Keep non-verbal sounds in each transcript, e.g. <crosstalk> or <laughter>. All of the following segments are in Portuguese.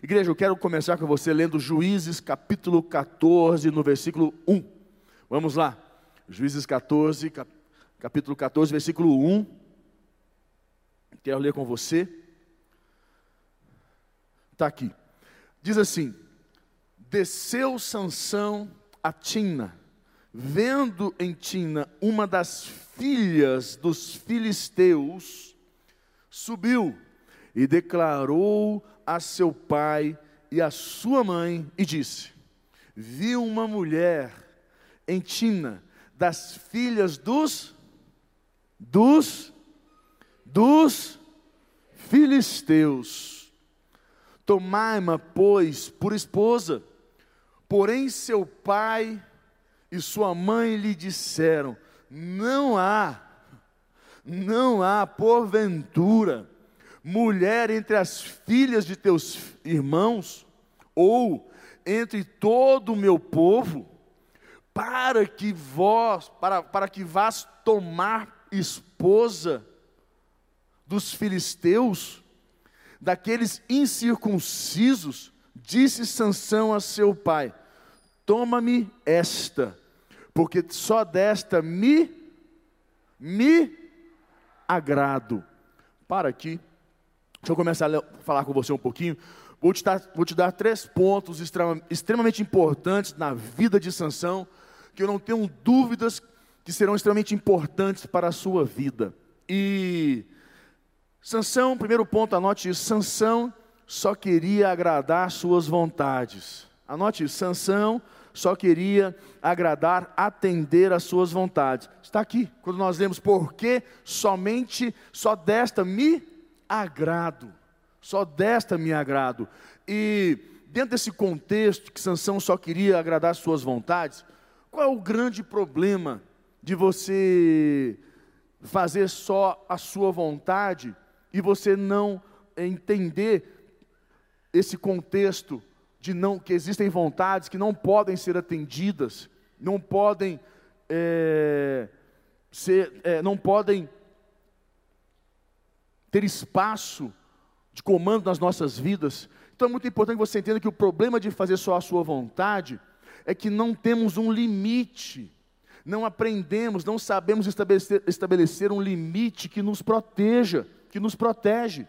Igreja, eu quero começar com você lendo Juízes capítulo 14, no versículo 1. Vamos lá. Juízes 14, cap capítulo 14, versículo 1. Quero ler com você. Está aqui. Diz assim: Desceu Sansão a Tina, vendo em Tina uma das filhas dos filisteus, subiu e declarou a seu pai e a sua mãe e disse: Vi uma mulher em Tina das filhas dos dos dos filisteus. Tomai-ma, pois, por esposa. Porém, seu pai e sua mãe lhe disseram: Não há, não há, porventura, mulher entre as filhas de teus irmãos, ou entre todo o meu povo, para que vós, para, para que vás tomar esposa dos filisteus, daqueles incircuncisos, disse Sansão a seu pai: Toma-me esta, porque só desta me me agrado. Para aqui. Deixa eu começar a falar com você um pouquinho. Vou te dar, vou te dar três pontos extremamente importantes na vida de Sansão, que eu não tenho dúvidas que serão extremamente importantes para a sua vida. E Sansão, primeiro ponto, anote isso, Sansão só queria agradar suas vontades. Anote isso, Sansão só queria agradar, atender às suas vontades. Está aqui, quando nós lemos, porque somente, só desta me agrado, só desta me agrado. E dentro desse contexto que Sansão só queria agradar suas vontades, qual é o grande problema de você fazer só a sua vontade e você não entender esse contexto de não que existem vontades que não podem ser atendidas, não podem é, ser, é, não podem ter espaço de comando nas nossas vidas. Então é muito importante que você entenda que o problema de fazer só a sua vontade é que não temos um limite, não aprendemos, não sabemos estabelecer, estabelecer um limite que nos proteja, que nos protege.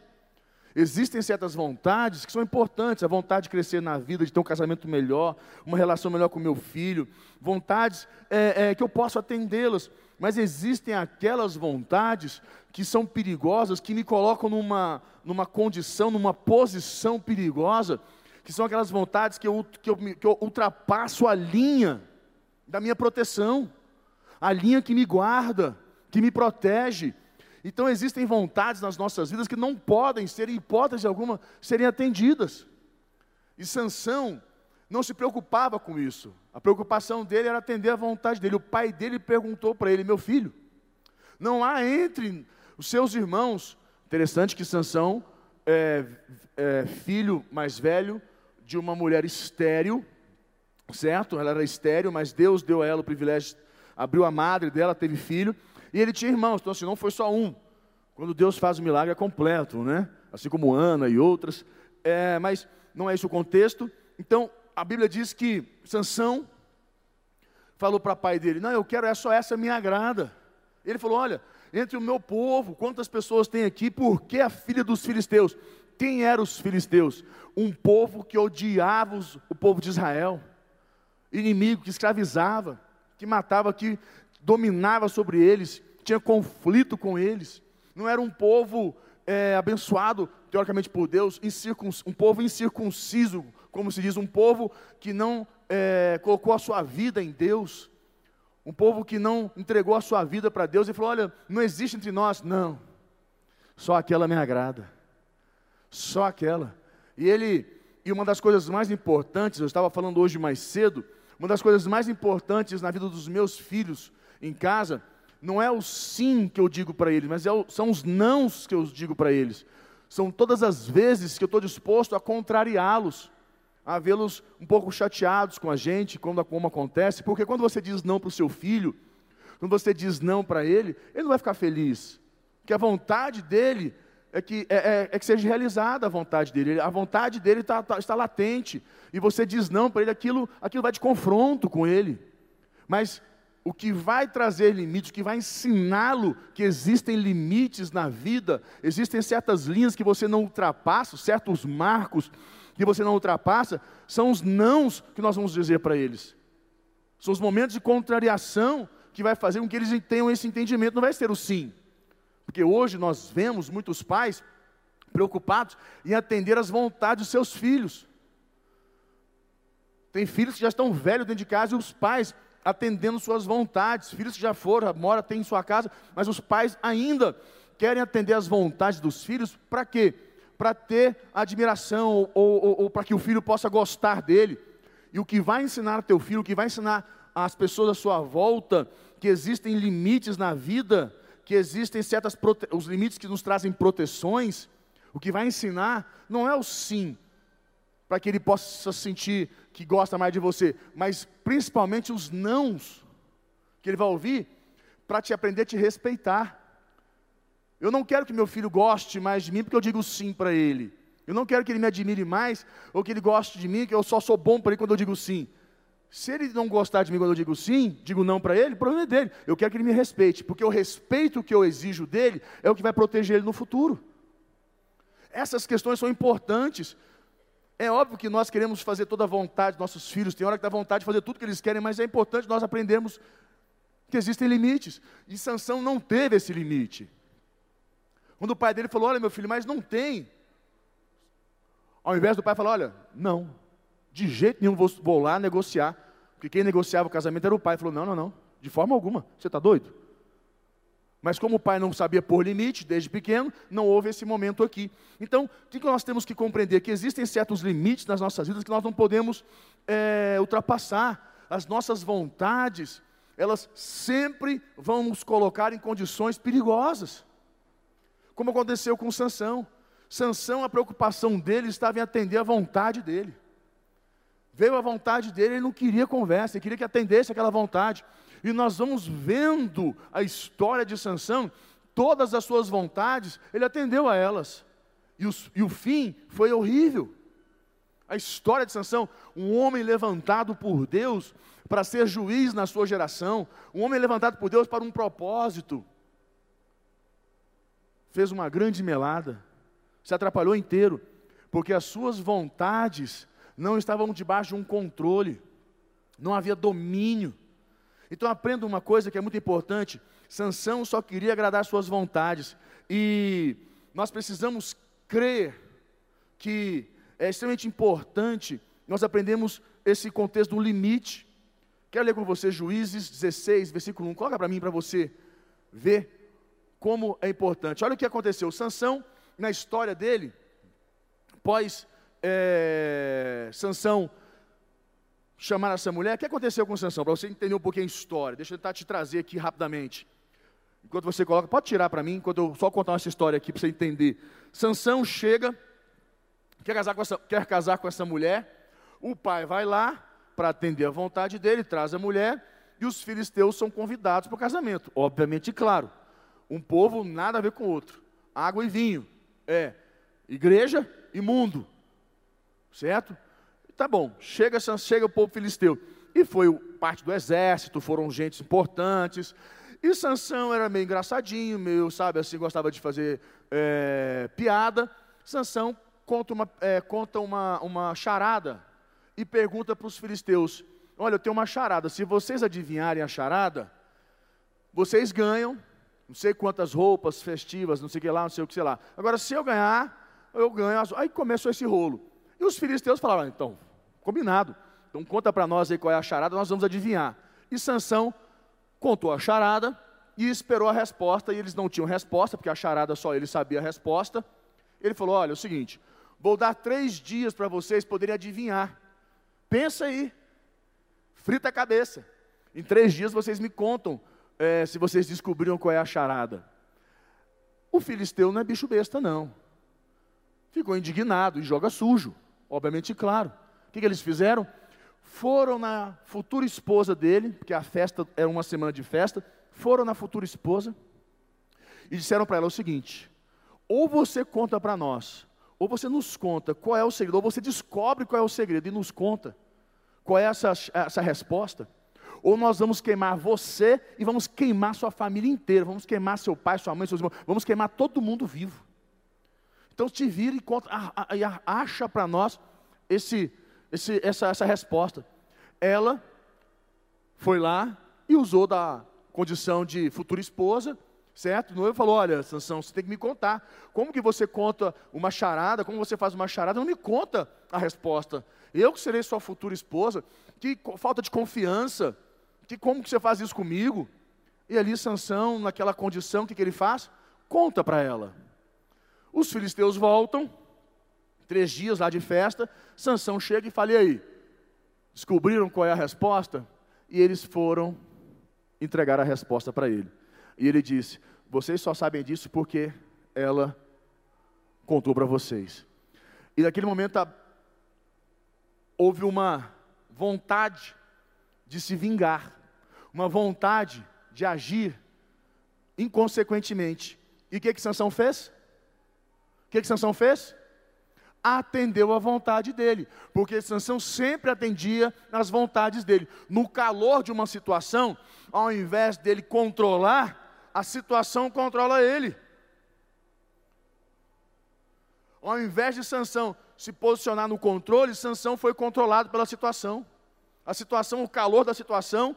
Existem certas vontades que são importantes, a vontade de crescer na vida, de ter um casamento melhor, uma relação melhor com meu filho, vontades é, é, que eu posso atendê-las, mas existem aquelas vontades que são perigosas, que me colocam numa, numa condição, numa posição perigosa, que são aquelas vontades que eu, que, eu, que eu ultrapasso a linha da minha proteção, a linha que me guarda, que me protege, então existem vontades nas nossas vidas que não podem ser, em hipótese alguma, serem atendidas. E Sansão não se preocupava com isso. A preocupação dele era atender a vontade dele. O pai dele perguntou para ele: "Meu filho, não há entre os seus irmãos, interessante que Sansão é, é filho mais velho de uma mulher estéril, certo? Ela era estéril, mas Deus deu a ela o privilégio, abriu a madre dela, teve filho. E ele tinha irmãos, então assim, não foi só um. Quando Deus faz o milagre é completo, né? Assim como Ana e outras. É, mas não é esse o contexto. Então, a Bíblia diz que Sansão falou para o pai dele: Não, eu quero, é só essa me agrada. Ele falou: Olha, entre o meu povo, quantas pessoas tem aqui? Por que a filha dos filisteus? Quem eram os filisteus? Um povo que odiava os, o povo de Israel, inimigo que escravizava, que matava, que dominava sobre eles, tinha conflito com eles. Não era um povo é, abençoado, teoricamente por Deus, um povo incircunciso, como se diz, um povo que não é, colocou a sua vida em Deus, um povo que não entregou a sua vida para Deus e falou: Olha, não existe entre nós, não, só aquela me agrada, só aquela. E ele, e uma das coisas mais importantes, eu estava falando hoje mais cedo, uma das coisas mais importantes na vida dos meus filhos em casa, não é o sim que eu digo para eles, mas é o, são os nãos que eu digo para eles. São todas as vezes que eu estou disposto a contrariá-los, a vê-los um pouco chateados com a gente, quando como acontece, porque quando você diz não para o seu filho, quando você diz não para ele, ele não vai ficar feliz, porque a vontade dele é que, é, é, é que seja realizada a vontade dele. A vontade dele tá, tá, está latente. E você diz não para ele, aquilo, aquilo vai de confronto com ele. Mas o que vai trazer limites, o que vai ensiná-lo que existem limites na vida, existem certas linhas que você não ultrapassa, certos marcos que você não ultrapassa, são os nãos que nós vamos dizer para eles. São os momentos de contrariação que vai fazer com que eles tenham esse entendimento, não vai ser o sim. Porque hoje nós vemos muitos pais preocupados em atender às vontades dos seus filhos. Tem filhos que já estão velhos dentro de casa e os pais atendendo suas vontades. Filhos que já foram, mora, tem em sua casa, mas os pais ainda querem atender às vontades dos filhos, para quê? Para ter admiração, ou, ou, ou para que o filho possa gostar dele. E o que vai ensinar teu filho, o que vai ensinar as pessoas à sua volta, que existem limites na vida, que existem certas os limites que nos trazem proteções, o que vai ensinar não é o sim, para que ele possa sentir que gosta mais de você, mas principalmente os nãos que ele vai ouvir para te aprender a te respeitar. Eu não quero que meu filho goste mais de mim porque eu digo sim para ele. Eu não quero que ele me admire mais ou que ele goste de mim, que eu só sou bom para ele quando eu digo sim. Se ele não gostar de mim quando eu digo sim, digo não para ele, o problema é dele. Eu quero que ele me respeite, porque o respeito que eu exijo dele é o que vai proteger ele no futuro. Essas questões são importantes. É óbvio que nós queremos fazer toda a vontade dos nossos filhos, tem hora que dá vontade de fazer tudo que eles querem, mas é importante nós aprendermos que existem limites. E Sansão não teve esse limite. Quando o pai dele falou: Olha, meu filho, mas não tem. Ao invés do pai falar: Olha, não, de jeito nenhum vou, vou lá negociar. Porque quem negociava o casamento era o pai. Ele falou: Não, não, não, de forma alguma. Você está doido? Mas como o pai não sabia pôr limite desde pequeno, não houve esse momento aqui. Então, o que nós temos que compreender? Que existem certos limites nas nossas vidas que nós não podemos é, ultrapassar. As nossas vontades, elas sempre vão nos colocar em condições perigosas. Como aconteceu com Sansão. Sansão, a preocupação dele estava em atender a vontade dele. Veio a vontade dele, ele não queria conversa, ele queria que atendesse aquela vontade. E nós vamos vendo a história de Sansão, todas as suas vontades, ele atendeu a elas. E, os, e o fim foi horrível. A história de Sansão, um homem levantado por Deus para ser juiz na sua geração, um homem levantado por Deus para um propósito, fez uma grande melada, se atrapalhou inteiro, porque as suas vontades não estavam debaixo de um controle, não havia domínio. Então aprenda uma coisa que é muito importante: Sansão só queria agradar suas vontades, e nós precisamos crer que é extremamente importante nós aprendemos esse contexto do limite. Quero ler com você Juízes 16, versículo 1. Coloca para mim para você ver como é importante. Olha o que aconteceu. Sansão, na história dele, pós é, Sansão chamar essa mulher, o que aconteceu com Sansão? Para você entender um pouquinho a história, deixa eu tentar te trazer aqui rapidamente. Enquanto você coloca, pode tirar para mim, enquanto eu só contar essa história aqui para você entender. Sansão chega, quer casar, com essa, quer casar com essa mulher, o pai vai lá para atender a vontade dele, traz a mulher, e os filisteus são convidados para o casamento. Obviamente, claro, um povo nada a ver com o outro. Água e vinho, é igreja e mundo. Certo? Tá bom, chega, chega o povo filisteu. E foi parte do exército, foram gentes importantes. E Sansão era meio engraçadinho, meio, sabe, assim, gostava de fazer é, piada. Sansão conta uma, é, conta uma, uma charada e pergunta para os filisteus: Olha, eu tenho uma charada. Se vocês adivinharem a charada, vocês ganham não sei quantas roupas festivas, não sei o que lá, não sei o que sei lá. Agora, se eu ganhar, eu ganho. As... Aí começou esse rolo. E os filisteus falaram, então, combinado. Então conta para nós aí qual é a charada, nós vamos adivinhar. E Sansão contou a charada e esperou a resposta, e eles não tinham resposta, porque a charada só ele sabia a resposta. Ele falou: olha, é o seguinte, vou dar três dias para vocês poderem adivinhar. Pensa aí, frita a cabeça. Em três dias vocês me contam é, se vocês descobriram qual é a charada. O filisteu não é bicho besta, não. Ficou indignado e joga sujo obviamente claro. O que, que eles fizeram? Foram na futura esposa dele, porque a festa era uma semana de festa, foram na futura esposa e disseram para ela o seguinte: ou você conta para nós, ou você nos conta qual é o segredo, ou você descobre qual é o segredo e nos conta qual é essa, essa resposta, ou nós vamos queimar você e vamos queimar sua família inteira, vamos queimar seu pai, sua mãe, seus irmãos, vamos queimar todo mundo vivo. Então te vira e, conta, acha para nós esse, esse, essa, essa resposta. Ela foi lá e usou da condição de futura esposa, certo? O noivo falou: Olha, Sansão, você tem que me contar. Como que você conta uma charada? Como você faz uma charada? Não me conta a resposta. Eu que serei sua futura esposa. Que falta de confiança. Que como que você faz isso comigo? E ali Sansão, naquela condição, o que, que ele faz? Conta para ela. Os filisteus voltam, três dias lá de festa. Sansão chega e fala: E aí? Descobriram qual é a resposta? E eles foram entregar a resposta para ele. E ele disse: Vocês só sabem disso porque ela contou para vocês. E naquele momento a... houve uma vontade de se vingar, uma vontade de agir inconsequentemente. E o que que Sansão fez? O que que Sansão fez? atendeu à vontade dele, porque Sansão sempre atendia às vontades dele. No calor de uma situação, ao invés dele controlar, a situação controla ele. Ao invés de Sansão se posicionar no controle, Sansão foi controlado pela situação. A situação, o calor da situação,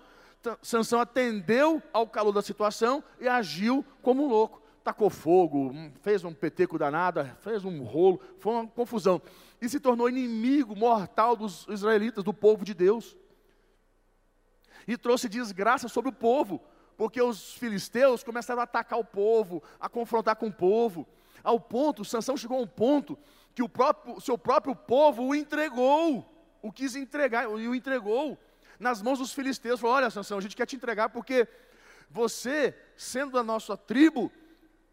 Sansão atendeu ao calor da situação e agiu como um louco tacou fogo, fez um peteco danado, fez um rolo, foi uma confusão. E se tornou inimigo mortal dos israelitas, do povo de Deus. E trouxe desgraça sobre o povo, porque os filisteus começaram a atacar o povo, a confrontar com o povo, ao ponto, Sansão chegou a um ponto que o próprio, seu próprio povo o entregou, o quis entregar e o entregou nas mãos dos filisteus. Falou: Olha, Sansão, a gente quer te entregar porque você, sendo da nossa tribo,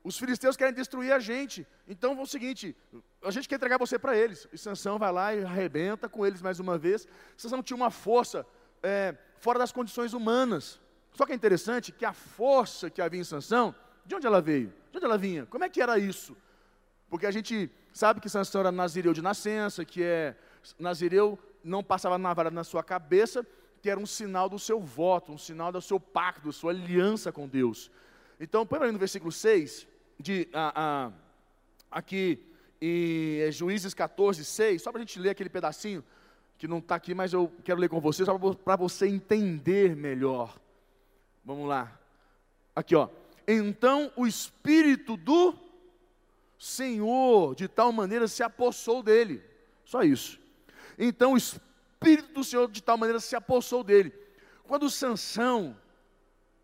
os filisteus querem destruir a gente. Então é o seguinte: a gente quer entregar você para eles. E Sansão vai lá e arrebenta com eles mais uma vez. Sansão tinha uma força é, fora das condições humanas. Só que é interessante que a força que havia em Sansão, de onde ela veio? De onde ela vinha? Como é que era isso? Porque a gente sabe que Sansão era nazireu de nascença, que é nazireu não passava navalha na sua cabeça, que era um sinal do seu voto, um sinal do seu pacto, da sua aliança com Deus. Então, põe aí no versículo 6, de, a, a, aqui em Juízes 14, 6, só para a gente ler aquele pedacinho, que não está aqui, mas eu quero ler com você, só para você entender melhor. Vamos lá. Aqui, ó. Então o Espírito do Senhor, de tal maneira, se apossou dele. Só isso. Então o Espírito do Senhor, de tal maneira, se apossou dele. Quando Sansão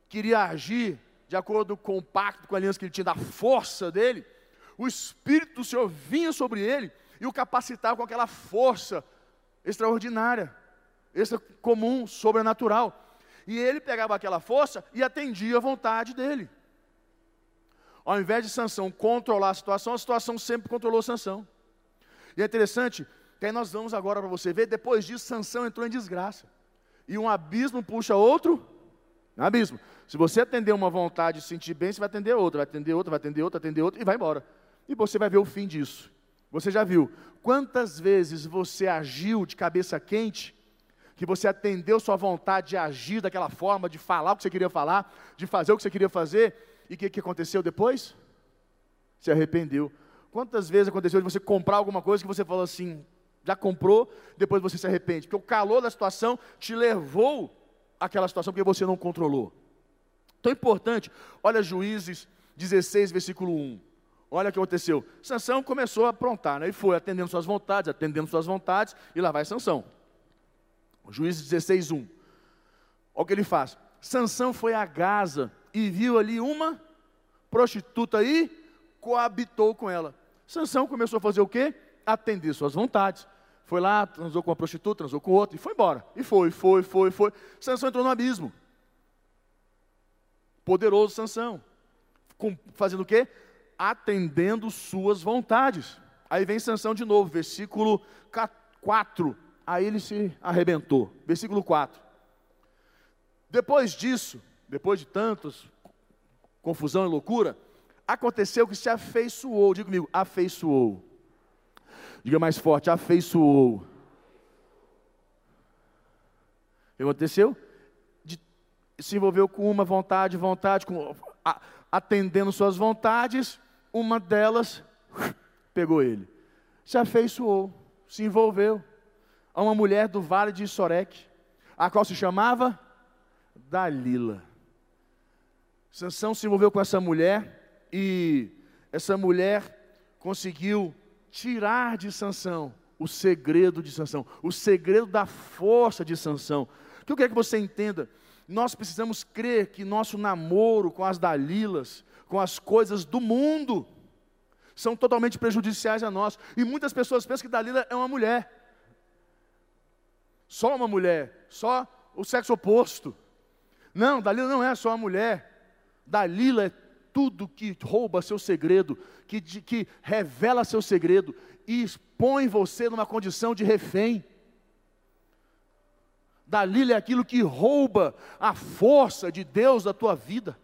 queria agir, de acordo com o pacto, com a aliança que ele tinha, da força dele, o Espírito do Senhor vinha sobre ele e o capacitava com aquela força extraordinária, extra comum, sobrenatural. E ele pegava aquela força e atendia a vontade dele. Ao invés de Sansão controlar a situação, a situação sempre controlou Sansão. E é interessante que aí nós vamos agora para você ver, depois disso Sansão entrou em desgraça. E um abismo puxa outro abismo. Se você atender uma vontade e se sentir bem, você vai atender outra, vai atender outra, vai atender outra, atender outra e vai embora. E você vai ver o fim disso. Você já viu quantas vezes você agiu de cabeça quente, que você atendeu sua vontade de agir daquela forma, de falar o que você queria falar, de fazer o que você queria fazer, e o que, que aconteceu depois? Se arrependeu. Quantas vezes aconteceu de você comprar alguma coisa que você falou assim, já comprou, depois você se arrepende, porque o calor da situação te levou àquela situação porque você não controlou. Tão importante, olha Juízes 16, versículo 1. Olha o que aconteceu. Sansão começou a aprontar, né? E foi atendendo suas vontades, atendendo suas vontades, e lá vai Sansão. Juízes 16, 1. Olha o que ele faz. Sansão foi a Gaza e viu ali uma prostituta e coabitou com ela. Sansão começou a fazer o quê? Atender suas vontades. Foi lá, transou com uma prostituta, transou com outra e foi embora. E foi, foi, foi, foi. Sansão entrou no abismo poderoso Sansão. Com, fazendo o quê? Atendendo suas vontades. Aí vem Sansão de novo, versículo 4. Aí ele se arrebentou. Versículo 4. Depois disso, depois de tantos confusão e loucura, aconteceu que se afeiçoou. Diga comigo, afeiçoou. Diga mais forte, afeiçoou. O que aconteceu? De, se envolveu com uma vontade, vontade, com, a, atendendo suas vontades, uma delas <laughs> pegou ele. Se afeiçoou, se envolveu a uma mulher do vale de Sorek, a qual se chamava Dalila. Sansão se envolveu com essa mulher e essa mulher conseguiu tirar de Sansão o segredo de Sansão, o segredo da força de Sansão. O que eu quero que você entenda, nós precisamos crer que nosso namoro com as Dalilas, com as coisas do mundo, são totalmente prejudiciais a nós. E muitas pessoas pensam que Dalila é uma mulher. Só uma mulher, só o sexo oposto. Não, Dalila não é só uma mulher. Dalila é tudo que rouba seu segredo, que, que revela seu segredo e expõe você numa condição de refém. Dalila é aquilo que rouba a força de Deus da tua vida.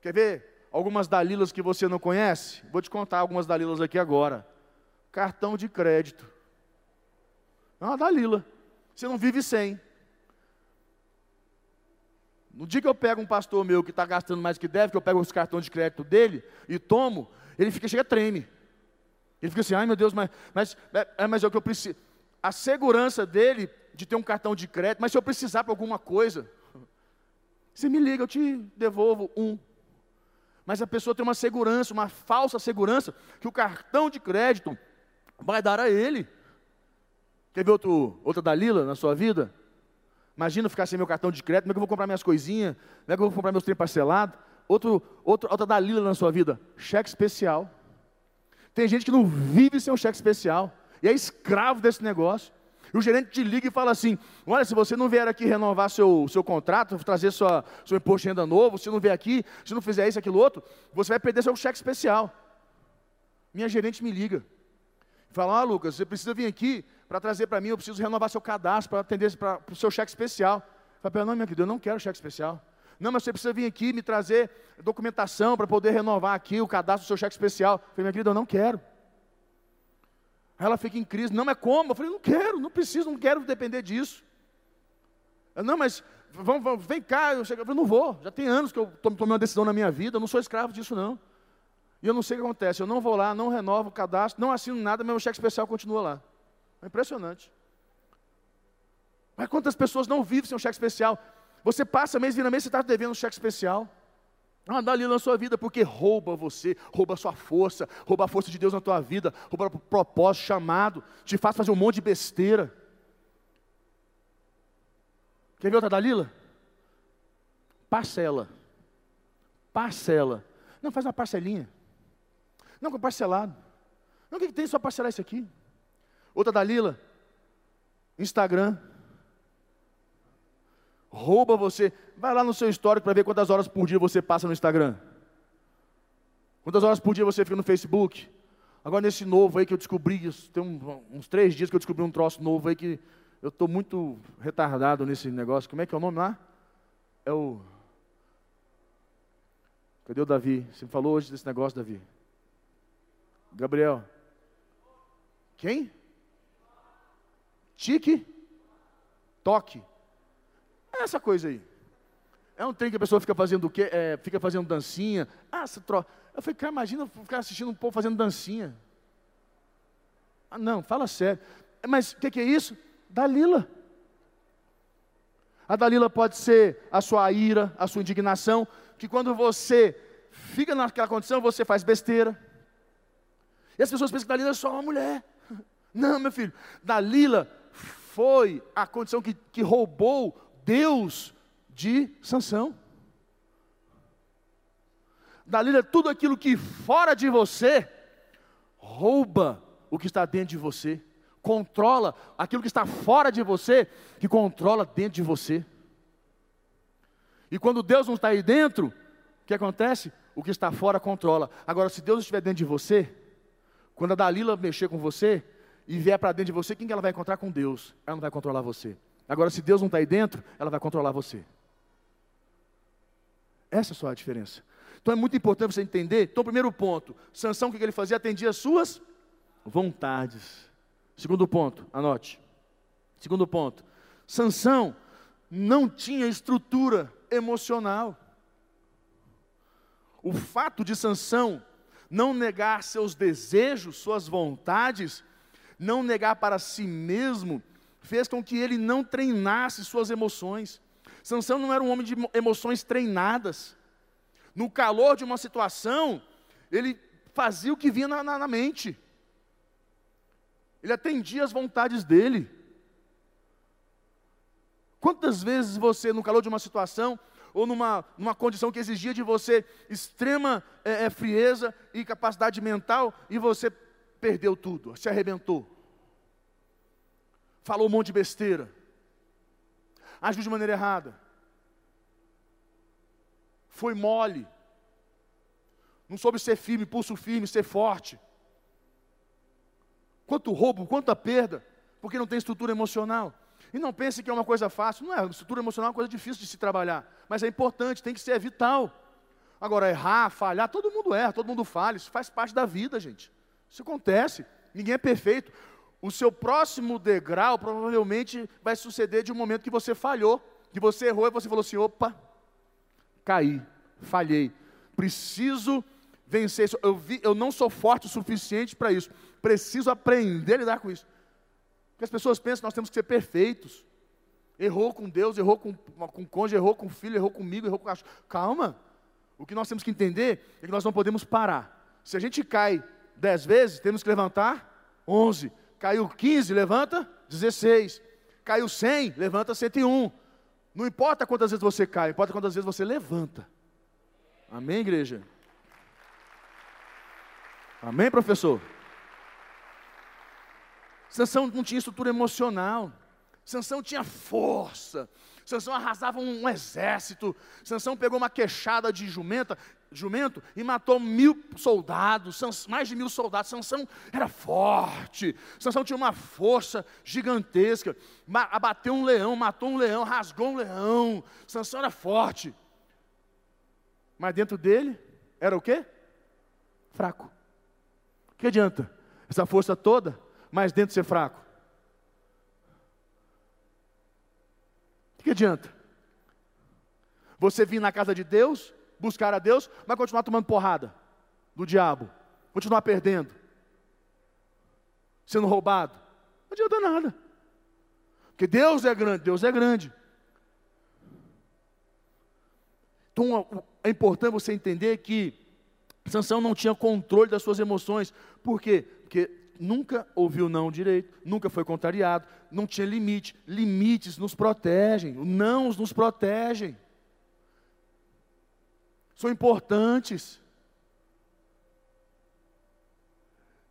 Quer ver algumas Dalilas que você não conhece? Vou te contar algumas Dalilas aqui agora. Cartão de crédito. É uma Dalila. Você não vive sem. No dia que eu pego um pastor meu que está gastando mais que deve, que eu pego os cartões de crédito dele e tomo, ele fica, chega, treme. Ele fica assim, ai meu Deus, mas, mas, é, mas é o que eu preciso. A segurança dele de ter um cartão de crédito, mas se eu precisar para alguma coisa, você me liga, eu te devolvo um. Mas a pessoa tem uma segurança, uma falsa segurança, que o cartão de crédito vai dar a ele. Quer ver outro, outra Dalila na sua vida? Imagina ficar sem meu cartão de crédito, como é que eu vou comprar minhas coisinhas? Como é que eu vou comprar meus trem parcelados? Outro, outro, outra Dalila na sua vida, cheque especial. Tem gente que não vive sem um cheque especial e é escravo desse negócio. E o gerente te liga e fala assim: Olha, se você não vier aqui renovar seu, seu contrato, trazer sua, seu imposto de renda novo, se não vier aqui, se não fizer isso, aquilo outro, você vai perder seu cheque especial. Minha gerente me liga. Fala: Ah, Lucas, você precisa vir aqui para trazer para mim, eu preciso renovar seu cadastro para atender para o seu cheque especial. Falei, não, minha querida, eu não quero cheque especial. Não, mas você precisa vir aqui me trazer documentação para poder renovar aqui o cadastro do seu cheque especial. Falei, minha querida, eu não quero. Ela fica em crise, não, mas como? Eu falei, não quero, não preciso, não quero depender disso. Eu, não, mas vamos, vamos, vem cá, eu, chego, eu falei, não vou, já tem anos que eu tomei uma decisão na minha vida, eu não sou escravo disso não. E eu não sei o que acontece, eu não vou lá, não renovo o cadastro, não assino nada, meu cheque especial continua lá. É impressionante. Mas quantas pessoas não vivem sem um cheque especial? Você passa mês, vira mês, você está devendo um cheque especial. Ah, dá ali na sua vida, porque rouba você, rouba a sua força, rouba a força de Deus na tua vida, rouba o propósito, chamado, te faz fazer um monte de besteira. Quer ver outra Dalila? Parcela. Parcela. Não, faz uma parcelinha. Não, com parcelado. Não, o que, que tem só parcelar isso aqui? Outra Dalila, Instagram. Rouba você. Vai lá no seu histórico para ver quantas horas por dia você passa no Instagram. Quantas horas por dia você fica no Facebook. Agora nesse novo aí que eu descobri, tem uns três dias que eu descobri um troço novo aí que eu estou muito retardado nesse negócio. Como é que é o nome lá? É o. Cadê o Davi? Você falou hoje desse negócio, Davi? Gabriel. Quem? tique, toque. É essa coisa aí. É um trem que a pessoa fica fazendo o quê? É, fica fazendo dancinha. Ah, essa tro... Eu falei, cara, imagina ficar assistindo um povo fazendo dancinha. Ah, não, fala sério. Mas o que, que é isso? Dalila. A Dalila pode ser a sua ira, a sua indignação, que quando você fica naquela condição, você faz besteira. E as pessoas pensam que Dalila é só uma mulher. <laughs> Não, meu filho. Dalila foi a condição que, que roubou Deus de Sansão. Dalila, tudo aquilo que fora de você rouba o que está dentro de você, controla aquilo que está fora de você, que controla dentro de você. E quando Deus não está aí dentro, o que acontece? O que está fora controla. Agora, se Deus estiver dentro de você, quando a Dalila mexer com você, e vier para dentro de você, quem que ela vai encontrar com Deus? Ela não vai controlar você. Agora, se Deus não está aí dentro, ela vai controlar você. Essa é só a diferença. Então é muito importante você entender. Então, primeiro ponto, Sansão, o que ele fazia? Atendia as suas vontades. Segundo ponto, anote. Segundo ponto, Sansão não tinha estrutura emocional. O fato de Sansão não negar seus desejos, suas vontades, não negar para si mesmo, fez com que ele não treinasse suas emoções. Sansão não era um homem de emoções treinadas. No calor de uma situação, ele fazia o que vinha na, na, na mente. Ele atendia as vontades dele. Quantas vezes você, no calor de uma situação, ou numa, numa condição que exigia de você extrema é, é, frieza e capacidade mental, e você perdeu tudo, se arrebentou, falou um monte de besteira, agiu de maneira errada, foi mole, não soube ser firme, pulso firme, ser forte. Quanto roubo, quanta perda, porque não tem estrutura emocional. E não pense que é uma coisa fácil, não é, estrutura emocional é uma coisa difícil de se trabalhar, mas é importante, tem que ser vital. Agora, errar, falhar, todo mundo erra, todo mundo falha, isso faz parte da vida, gente. Isso acontece, ninguém é perfeito. O seu próximo degrau provavelmente vai suceder de um momento que você falhou, que você errou e você falou assim: opa, caí, falhei, preciso vencer isso. Eu, vi, eu não sou forte o suficiente para isso, preciso aprender a lidar com isso. Porque as pessoas pensam que nós temos que ser perfeitos. Errou com Deus, errou com, com o cônjuge, errou com o filho, errou comigo, errou com cachorro. Calma. O que nós temos que entender é que nós não podemos parar. Se a gente cai dez vezes, temos que levantar onze. Caiu quinze, levanta dezesseis. Caiu cem, levanta cento e um. Não importa quantas vezes você cai, importa quantas vezes você levanta. Amém, igreja? Amém, professor? Sansão não tinha estrutura emocional. Sansão tinha força. Sansão arrasava um, exército. Sansão pegou uma queixada de jumenta, jumento e matou mil soldados, Sans, mais de mil soldados. Sansão era forte. Sansão tinha uma força gigantesca. Abateu um leão, matou um leão, rasgou um leão. Sansão era forte. Mas dentro dele era o quê? Fraco. Que adianta? Essa força toda mas dentro ser fraco? O que adianta? Você vir na casa de Deus, buscar a Deus, mas continuar tomando porrada do diabo, continuar perdendo, sendo roubado. Não adianta nada. Porque Deus é grande, Deus é grande. Então é importante você entender que Sansão não tinha controle das suas emoções. Por quê? Porque nunca ouviu não direito, nunca foi contrariado, não tinha limite. Limites nos protegem, não nos protegem. São importantes.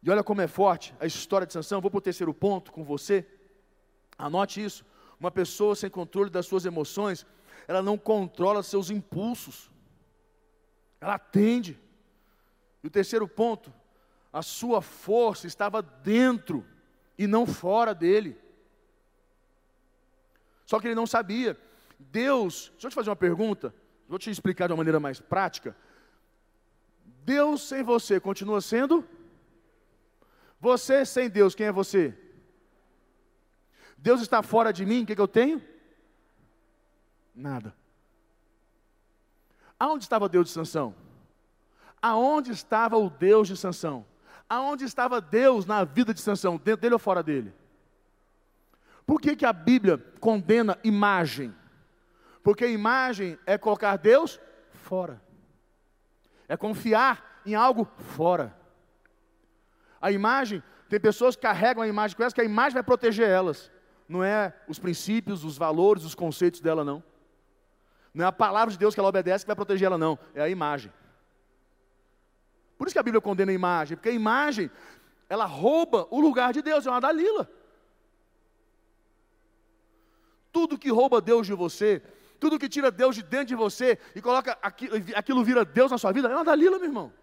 E olha como é forte a história de Sansão. Vou para o terceiro ponto com você. Anote isso. Uma pessoa sem controle das suas emoções, ela não controla seus impulsos. Ela atende. E o terceiro ponto, a sua força estava dentro e não fora dele. Só que ele não sabia. Deus, deixa eu te fazer uma pergunta, vou te explicar de uma maneira mais prática. Deus sem você continua sendo? Você sem Deus, quem é você? Deus está fora de mim, o que, que eu tenho? Nada. Aonde estava Deus de Sansão? Aonde estava o Deus de Sansão? Aonde estava Deus na vida de Sansão? Dentro dele ou fora dele? Por que, que a Bíblia condena imagem? Porque imagem é colocar Deus fora. É confiar em algo fora. A imagem, tem pessoas que carregam a imagem com elas, que a imagem vai proteger elas. Não é os princípios, os valores, os conceitos dela, não. Não é a palavra de Deus que ela obedece que vai proteger ela, não. É a imagem. Por isso que a Bíblia condena a imagem, porque a imagem, ela rouba o lugar de Deus, é uma Dalila. Tudo que rouba Deus de você, tudo que tira Deus de dentro de você e coloca aquilo, aquilo vira Deus na sua vida, é uma Dalila, meu irmão.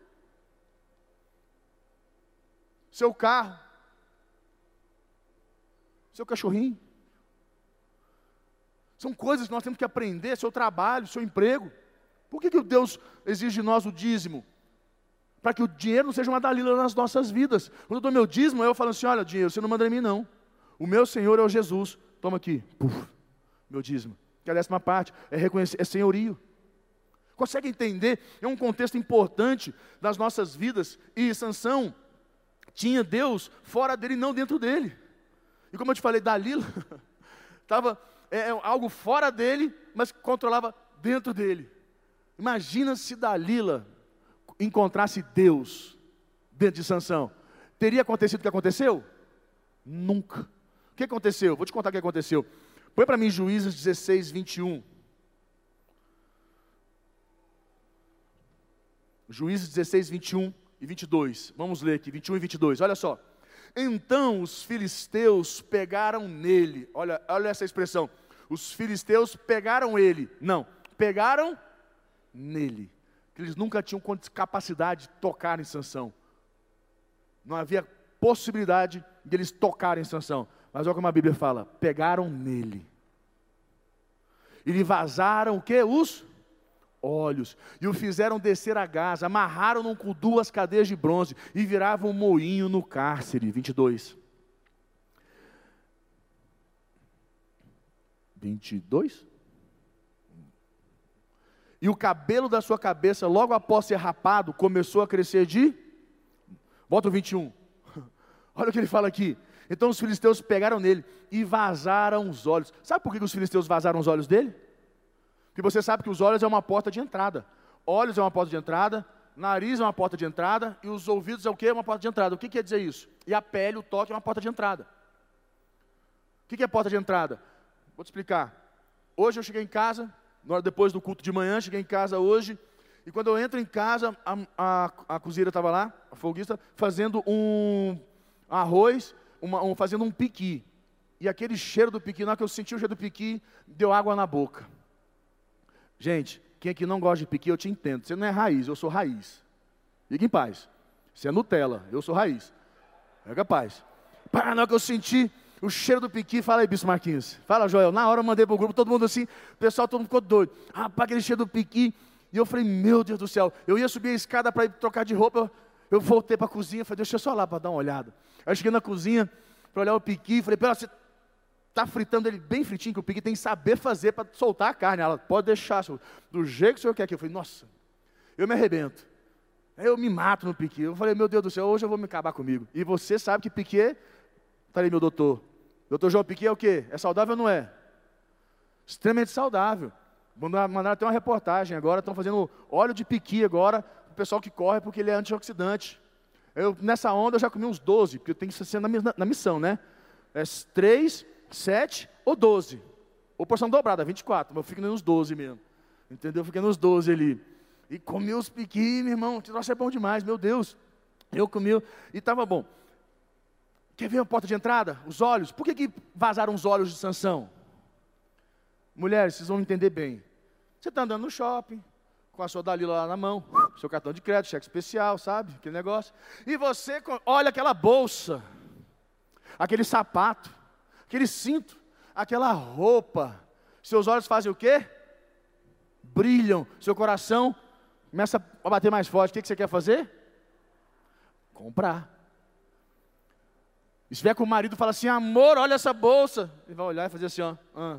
Seu carro, seu cachorrinho. São coisas que nós temos que aprender, seu trabalho, seu emprego. Por que, que Deus exige de nós o dízimo? Para que o dinheiro não seja uma dalila nas nossas vidas. Quando eu dou meu dízimo, eu falo assim: olha, dinheiro, você não manda em mim, não. O meu Senhor é o Jesus. Toma aqui, Puf, meu dízimo. Que é a décima parte, é reconhecer, é senhorio. Consegue entender? É um contexto importante das nossas vidas. E Sansão tinha Deus fora dele, não dentro dele. E como eu te falei, Dalila <laughs> estava é, é, algo fora dele, mas controlava dentro dele. Imagina se Dalila encontrasse Deus dentro de Sansão. Teria acontecido o que aconteceu? Nunca. O que aconteceu? Vou te contar o que aconteceu. Põe para mim Juízes 16, 21. Juízes 16, 21 e 22. Vamos ler aqui, 21 e 22. Olha só. Então os filisteus pegaram nele. Olha, olha essa expressão. Os filisteus pegaram ele. Não, pegaram nele. Eles nunca tinham capacidade de tocar em Sansão. Não havia possibilidade de eles tocarem em Sansão. Mas olha como a Bíblia fala: pegaram nele. E lhe vazaram o que? Os olhos, e o fizeram descer a Gaza, amarraram-no com duas cadeias de bronze e viravam um moinho no cárcere. 22. 22? E o cabelo da sua cabeça, logo após ser rapado, começou a crescer de. Volta o 21. <laughs> Olha o que ele fala aqui. Então os filisteus pegaram nele e vazaram os olhos. Sabe por que os filisteus vazaram os olhos dele? Porque você sabe que os olhos é uma porta de entrada. Olhos é uma porta de entrada, nariz é uma porta de entrada e os ouvidos é o que? Uma porta de entrada. O que quer dizer isso? E a pele, o toque é uma porta de entrada. O que é porta de entrada? Vou te explicar. Hoje eu cheguei em casa, depois do culto de manhã, cheguei em casa hoje, e quando eu entro em casa, a, a, a cozinheira estava lá, a folguista, fazendo um arroz, uma, um, fazendo um piqui. E aquele cheiro do piqui, na hora que eu senti o cheiro do piqui, deu água na boca. Gente, quem aqui não gosta de piqui, eu te entendo. Você não é raiz, eu sou raiz. Fique em paz. Você é Nutella, eu sou raiz. É capaz. Pá, na hora que eu senti o cheiro do piqui, fala aí, Bispo Marquinhos. Fala, Joel. Na hora eu mandei pro grupo, todo mundo assim, o pessoal todo mundo ficou doido. Rapaz, aquele cheiro do piqui. E eu falei, meu Deus do céu. Eu ia subir a escada para ir trocar de roupa. Eu, eu voltei para a cozinha, falei, deixa eu só lá para dar uma olhada. Aí eu cheguei na cozinha para olhar o piqui, falei, pera, você está fritando ele bem fritinho, que o piqui tem que saber fazer para soltar a carne. Ela pode deixar, do jeito que o senhor quer que. Eu falei, nossa, eu me arrebento. Aí eu me mato no piqui. Eu falei, meu Deus do céu, hoje eu vou me acabar comigo. E você sabe que piqui, está ali meu doutor. Doutor João Piqui é o quê? É saudável ou não é? Extremamente saudável. Mandaram até uma reportagem agora, estão fazendo óleo de piqui agora, o pessoal que corre porque ele é antioxidante. Eu, nessa onda eu já comi uns 12, porque eu tenho que ser na, na missão, né? É 3, 7 ou 12. Ou porção dobrada, 24, mas eu fico nos 12 mesmo. Entendeu? Eu fiquei nos 12 ali. E comi os piqui, meu irmão, que troço é bom demais, meu Deus. Eu comi e estava bom. Quer ver a porta de entrada? Os olhos. Por que, que vazaram os olhos de Sansão? Mulheres, vocês vão entender bem. Você está andando no shopping, com a sua Dalila lá na mão, seu cartão de crédito, cheque especial, sabe? Aquele negócio. E você olha aquela bolsa, aquele sapato, aquele cinto, aquela roupa. Seus olhos fazem o quê? Brilham. Seu coração começa a bater mais forte. O que você quer fazer? Comprar. E se vier com o marido e fala assim, amor, olha essa bolsa. Ele vai olhar e fazer assim, ó. Ah.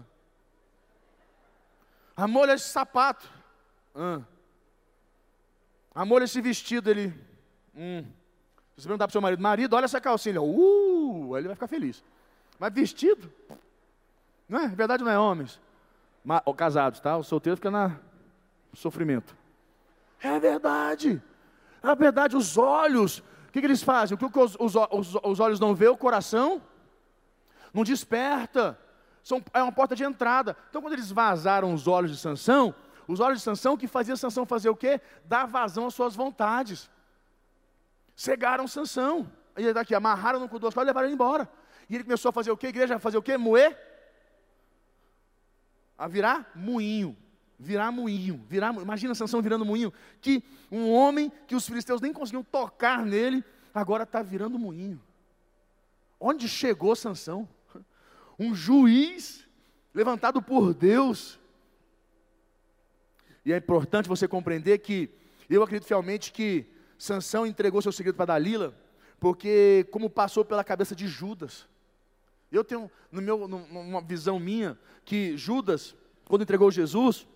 Amor, olha esse sapato. Ah. Amor, esse vestido, ele. Hum. Você perguntar para o seu marido, marido, olha essa calcinha. Uh, aí ele vai ficar feliz. Mas vestido? Não é? Verdade não é homens. Mas, casados, tá? O solteiro fica na sofrimento. É verdade. É verdade, os olhos. Que, que eles fazem? O que os, os, os, os olhos não vê, o coração não desperta. São, é uma porta de entrada. Então, quando eles vazaram os olhos de Sansão, os olhos de Sansão, que fazia Sansão fazer o quê? Dar vazão às suas vontades. Cegaram Sansão. E ele daqui, amarraram no cu do e levaram ele embora. E ele começou a fazer o quê? A igreja fazer o quê? Moer? A virar moinho. Virar moinho. Virar, imagina Sansão virando moinho. Que um homem que os filisteus nem conseguiam tocar nele, agora está virando moinho. Onde chegou Sansão? <laughs> Um juiz levantado por Deus E é importante você compreender que eu acredito fielmente que Sansão entregou seu segredo para Dalila, porque como passou pela cabeça de Judas. Eu tenho no meu numa visão minha que Judas, quando entregou Jesus,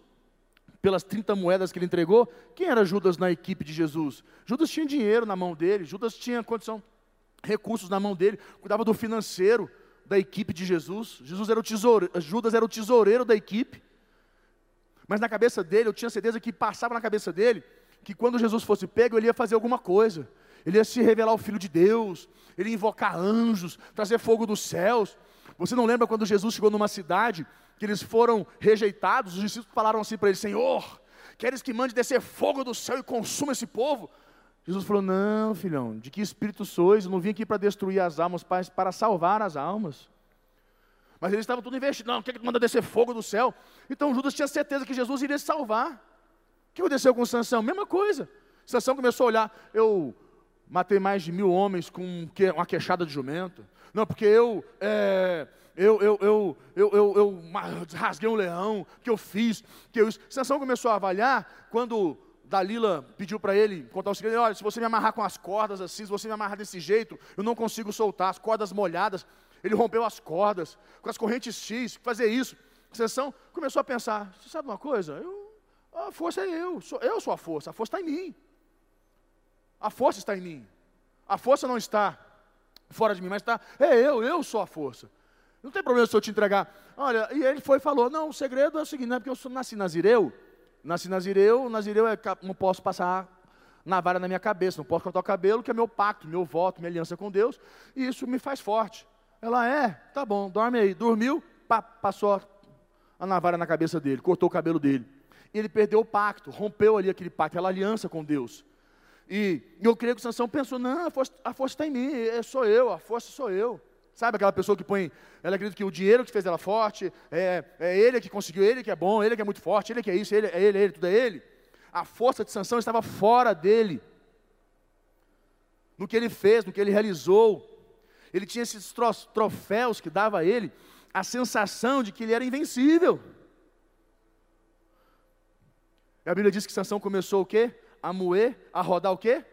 pelas 30 moedas que ele entregou, quem era Judas na equipe de Jesus? Judas tinha dinheiro na mão dele, Judas tinha condição, recursos na mão dele, cuidava do financeiro da equipe de Jesus. Jesus era o tesoureiro, Judas era o tesoureiro da equipe. Mas na cabeça dele, eu tinha certeza que passava na cabeça dele que quando Jesus fosse pego, ele ia fazer alguma coisa. Ele ia se revelar o Filho de Deus, ele ia invocar anjos, trazer fogo dos céus. Você não lembra quando Jesus chegou numa cidade que eles foram rejeitados? Os discípulos falaram assim para ele: Senhor, queres que mande descer fogo do céu e consuma esse povo? Jesus falou: Não, filhão, de que espírito sois? Eu não vim aqui para destruir as almas, para salvar as almas. Mas eles estavam tudo investindo. Não, quer que manda descer fogo do céu? Então Judas tinha certeza que Jesus iria salvar. O que aconteceu com Sansão? Mesma coisa. Sansão começou a olhar, eu matei mais de mil homens com uma queixada de jumento. Não, porque eu, é, eu, eu, eu, eu, eu, eu rasguei um leão, que eu fiz, que eu Sansão começou a avaliar quando Dalila pediu para ele contar o segredo, olha, se você me amarrar com as cordas assim, se você me amarrar desse jeito, eu não consigo soltar, as cordas molhadas. Ele rompeu as cordas, com as correntes X, fazer isso. Sansão começou a pensar: você sabe uma coisa? Eu, a força é eu, sou, eu sou a força, a força está em mim. A força está em mim. A força não está fora de mim, mas está, é eu, eu sou a força. Não tem problema se eu te entregar. Olha, e ele foi e falou: não, o segredo é o seguinte, não é porque eu nasci nazireu. Nasci nazireu, nazireu é, não posso passar navalha na minha cabeça, não posso cortar o cabelo, que é meu pacto, meu voto, minha aliança com Deus, e isso me faz forte. Ela é, tá bom, dorme aí. Dormiu, passou a navalha na cabeça dele, cortou o cabelo dele. E ele perdeu o pacto, rompeu ali aquele pacto, aquela aliança com Deus. E eu creio que Sansão pensou: não, a força, a força está em mim, é, sou eu, a força sou eu. Sabe aquela pessoa que põe, ela acredita que o dinheiro que fez ela forte, é, é ele que conseguiu, ele que é bom, ele que é muito forte, ele que é isso, ele, é ele, ele, tudo é ele. A força de Sansão estava fora dele. No que ele fez, no que ele realizou. Ele tinha esses troféus que dava a ele a sensação de que ele era invencível. E a Bíblia diz que Sansão começou o quê? A moer, a rodar o quê?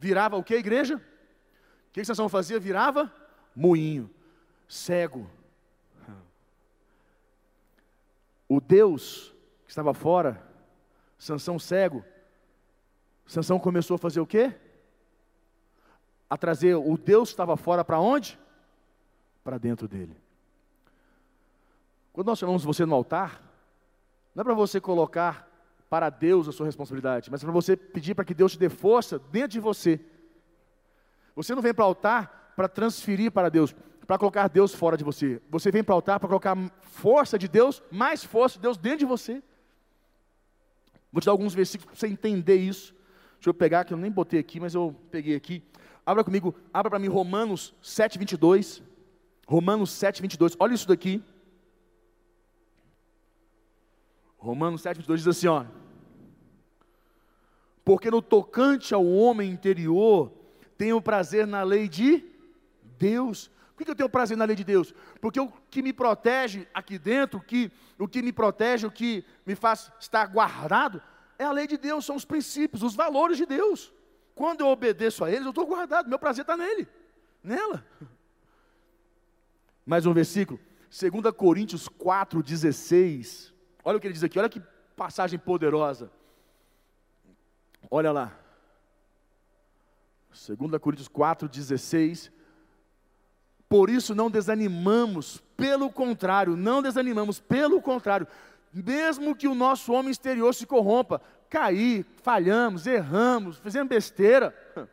Virava o quê, igreja? O que, que Sansão fazia? Virava moinho, cego. O Deus que estava fora, Sansão cego, Sansão começou a fazer o quê? a trazer o Deus que estava fora para onde? Para dentro dele. Quando nós chamamos você no altar, não é para você colocar para Deus a sua responsabilidade, mas é para você pedir para que Deus te dê força dentro de você. Você não vem para o altar para transferir para Deus, para colocar Deus fora de você. Você vem para o altar para colocar força de Deus, mais força de Deus dentro de você. Vou te dar alguns versículos para você entender isso. Deixa eu pegar, que eu nem botei aqui, mas eu peguei aqui. Abra comigo, abra para mim Romanos 7, 22. Romanos 7, 22. Olha isso daqui. Romanos 7, 22 diz assim: ó. Porque no tocante ao homem interior, tenho prazer na lei de Deus. Por que eu tenho prazer na lei de Deus? Porque o que me protege aqui dentro, que, o que me protege, o que me faz estar guardado, é a lei de Deus, são os princípios, os valores de Deus. Quando eu obedeço a eles, eu estou guardado, meu prazer está nele, nela. <laughs> Mais um versículo, 2 Coríntios 4,16. Olha o que ele diz aqui, olha que passagem poderosa. Olha lá. 2 Coríntios 4,16. Por isso não desanimamos, pelo contrário, não desanimamos, pelo contrário, mesmo que o nosso homem exterior se corrompa, cair, falhamos, erramos, fizemos besteira. <laughs>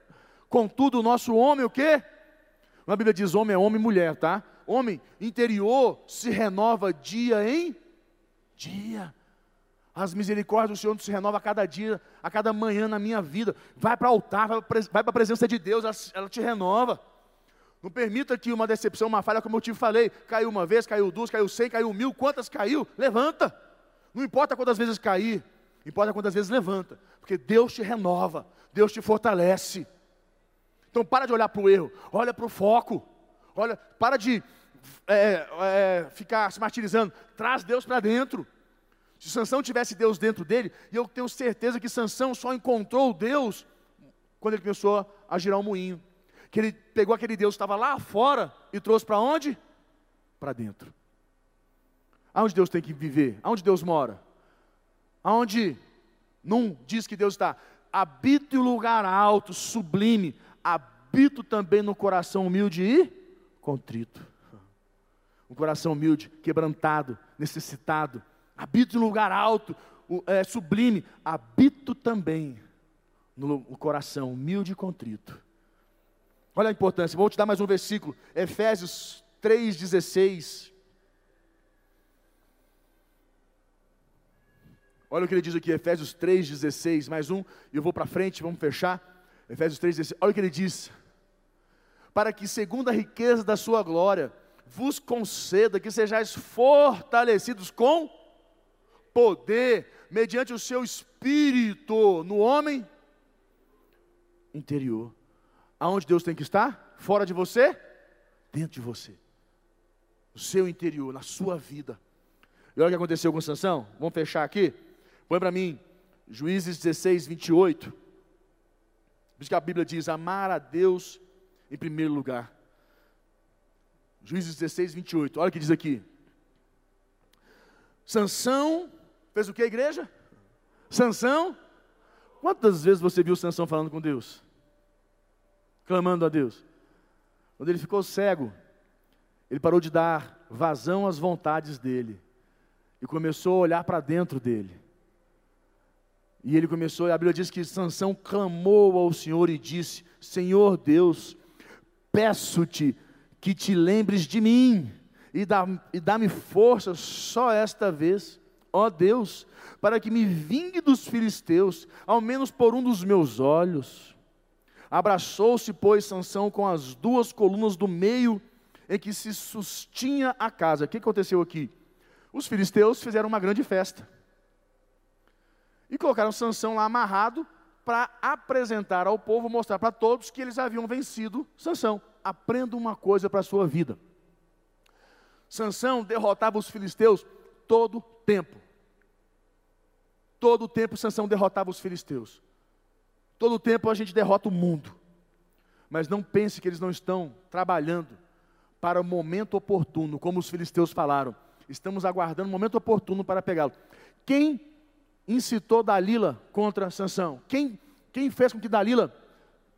Contudo, o nosso homem, o quê? A Bíblia diz homem é homem e mulher, tá? Homem interior se renova dia em dia. As misericórdias do Senhor se renova a cada dia, a cada manhã na minha vida. Vai para o altar, vai para a presença de Deus, ela te renova. Não permita que uma decepção, uma falha, como eu te falei, caiu uma vez, caiu duas, caiu cem, caiu mil, quantas caiu? Levanta. Não importa quantas vezes cair, importa quantas vezes levanta, porque Deus te renova, Deus te fortalece. Então para de olhar para o erro, olha para o foco, olha, para de é, é, ficar se martirizando, traz Deus para dentro. Se Sansão tivesse Deus dentro dele, e eu tenho certeza que Sansão só encontrou Deus quando ele começou a girar o um moinho. Que ele pegou aquele Deus que estava lá fora e trouxe para onde? Para dentro. Aonde Deus tem que viver? Aonde Deus mora? Aonde não diz que Deus está? Habito em lugar alto, sublime. Habito também no coração humilde e contrito. Um coração humilde, quebrantado, necessitado. Habito em lugar alto, é, sublime. Habito também no coração humilde e contrito. Olha a importância. Vou te dar mais um versículo. Efésios 3,16. Olha o que ele diz aqui, Efésios 3,16, mais um, e eu vou para frente, vamos fechar. Efésios 3,16, olha o que ele diz. Para que, segundo a riqueza da sua glória, vos conceda que sejais fortalecidos com poder, mediante o seu espírito no homem interior. Aonde Deus tem que estar? Fora de você? Dentro de você. No seu interior, na sua vida. E olha o que aconteceu com Sansão. Vamos fechar aqui? Põe para mim, Juízes 16, 28. Por isso que a Bíblia diz: amar a Deus em primeiro lugar. Juízes 16, 28. Olha o que diz aqui. Sansão fez o que, igreja? Sansão. Quantas vezes você viu Sansão falando com Deus? Clamando a Deus. Quando ele ficou cego, ele parou de dar vazão às vontades dele e começou a olhar para dentro dele. E ele começou, a Bíblia diz que Sansão clamou ao Senhor e disse: Senhor Deus, peço-te que te lembres de mim e dá-me dá força só esta vez, ó Deus, para que me vingue dos filisteus, ao menos por um dos meus olhos. Abraçou-se, pois, Sansão com as duas colunas do meio em que se sustinha a casa. O que aconteceu aqui? Os filisteus fizeram uma grande festa. E colocaram Sansão lá amarrado para apresentar ao povo, mostrar para todos que eles haviam vencido Sansão. Aprenda uma coisa para a sua vida. Sansão derrotava os filisteus todo tempo. Todo tempo Sansão derrotava os filisteus. Todo tempo a gente derrota o mundo. Mas não pense que eles não estão trabalhando para o momento oportuno, como os filisteus falaram. Estamos aguardando o momento oportuno para pegá-lo. Quem incitou Dalila contra Sansão? Quem, quem fez com que Dalila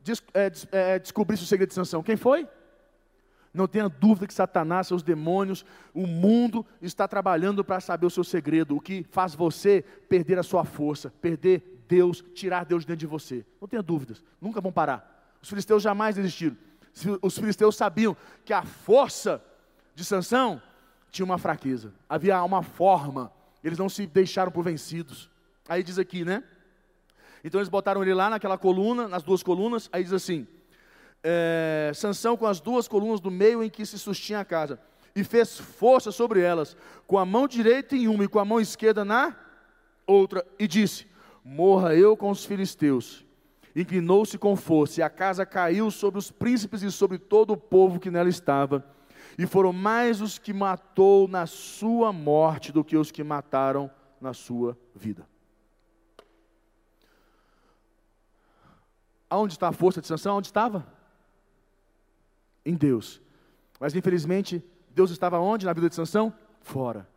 des, é, des, é, descobrisse o segredo de Sansão? Quem foi? Não tenha dúvida que Satanás, seus demônios, o mundo está trabalhando para saber o seu segredo, o que faz você perder a sua força, perder Deus, tirar Deus dentro de você. Não tenha dúvidas, nunca vão parar. Os filisteus jamais desistiram. Os filisteus sabiam que a força de Sansão tinha uma fraqueza, havia uma forma, eles não se deixaram por vencidos. Aí diz aqui, né? Então eles botaram ele lá naquela coluna, nas duas colunas, aí diz assim: é, Sansão com as duas colunas do meio em que se sustinha a casa, e fez força sobre elas, com a mão direita em uma e com a mão esquerda na outra, e disse: Morra eu com os filisteus. Inclinou-se com força, e a casa caiu sobre os príncipes e sobre todo o povo que nela estava. E foram mais os que matou na sua morte do que os que mataram na sua vida. Aonde está a força de Sansão? Onde estava? Em Deus. Mas infelizmente, Deus estava onde na vida de Sansão? Fora.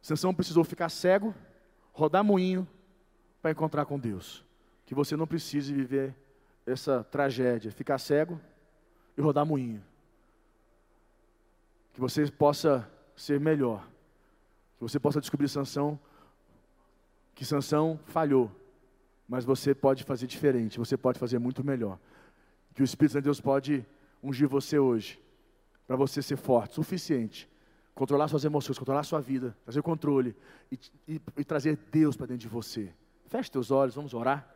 Sansão precisou ficar cego, rodar moinho para encontrar com Deus. Que você não precise viver essa tragédia, ficar cego e rodar moinho. Que você possa ser melhor. Que você possa descobrir Sansão que Sansão falhou, mas você pode fazer diferente, você pode fazer muito melhor. Que o Espírito de Deus pode ungir você hoje, para você ser forte, suficiente, controlar suas emoções, controlar sua vida, trazer controle e, e, e trazer Deus para dentro de você. Feche teus olhos, vamos orar.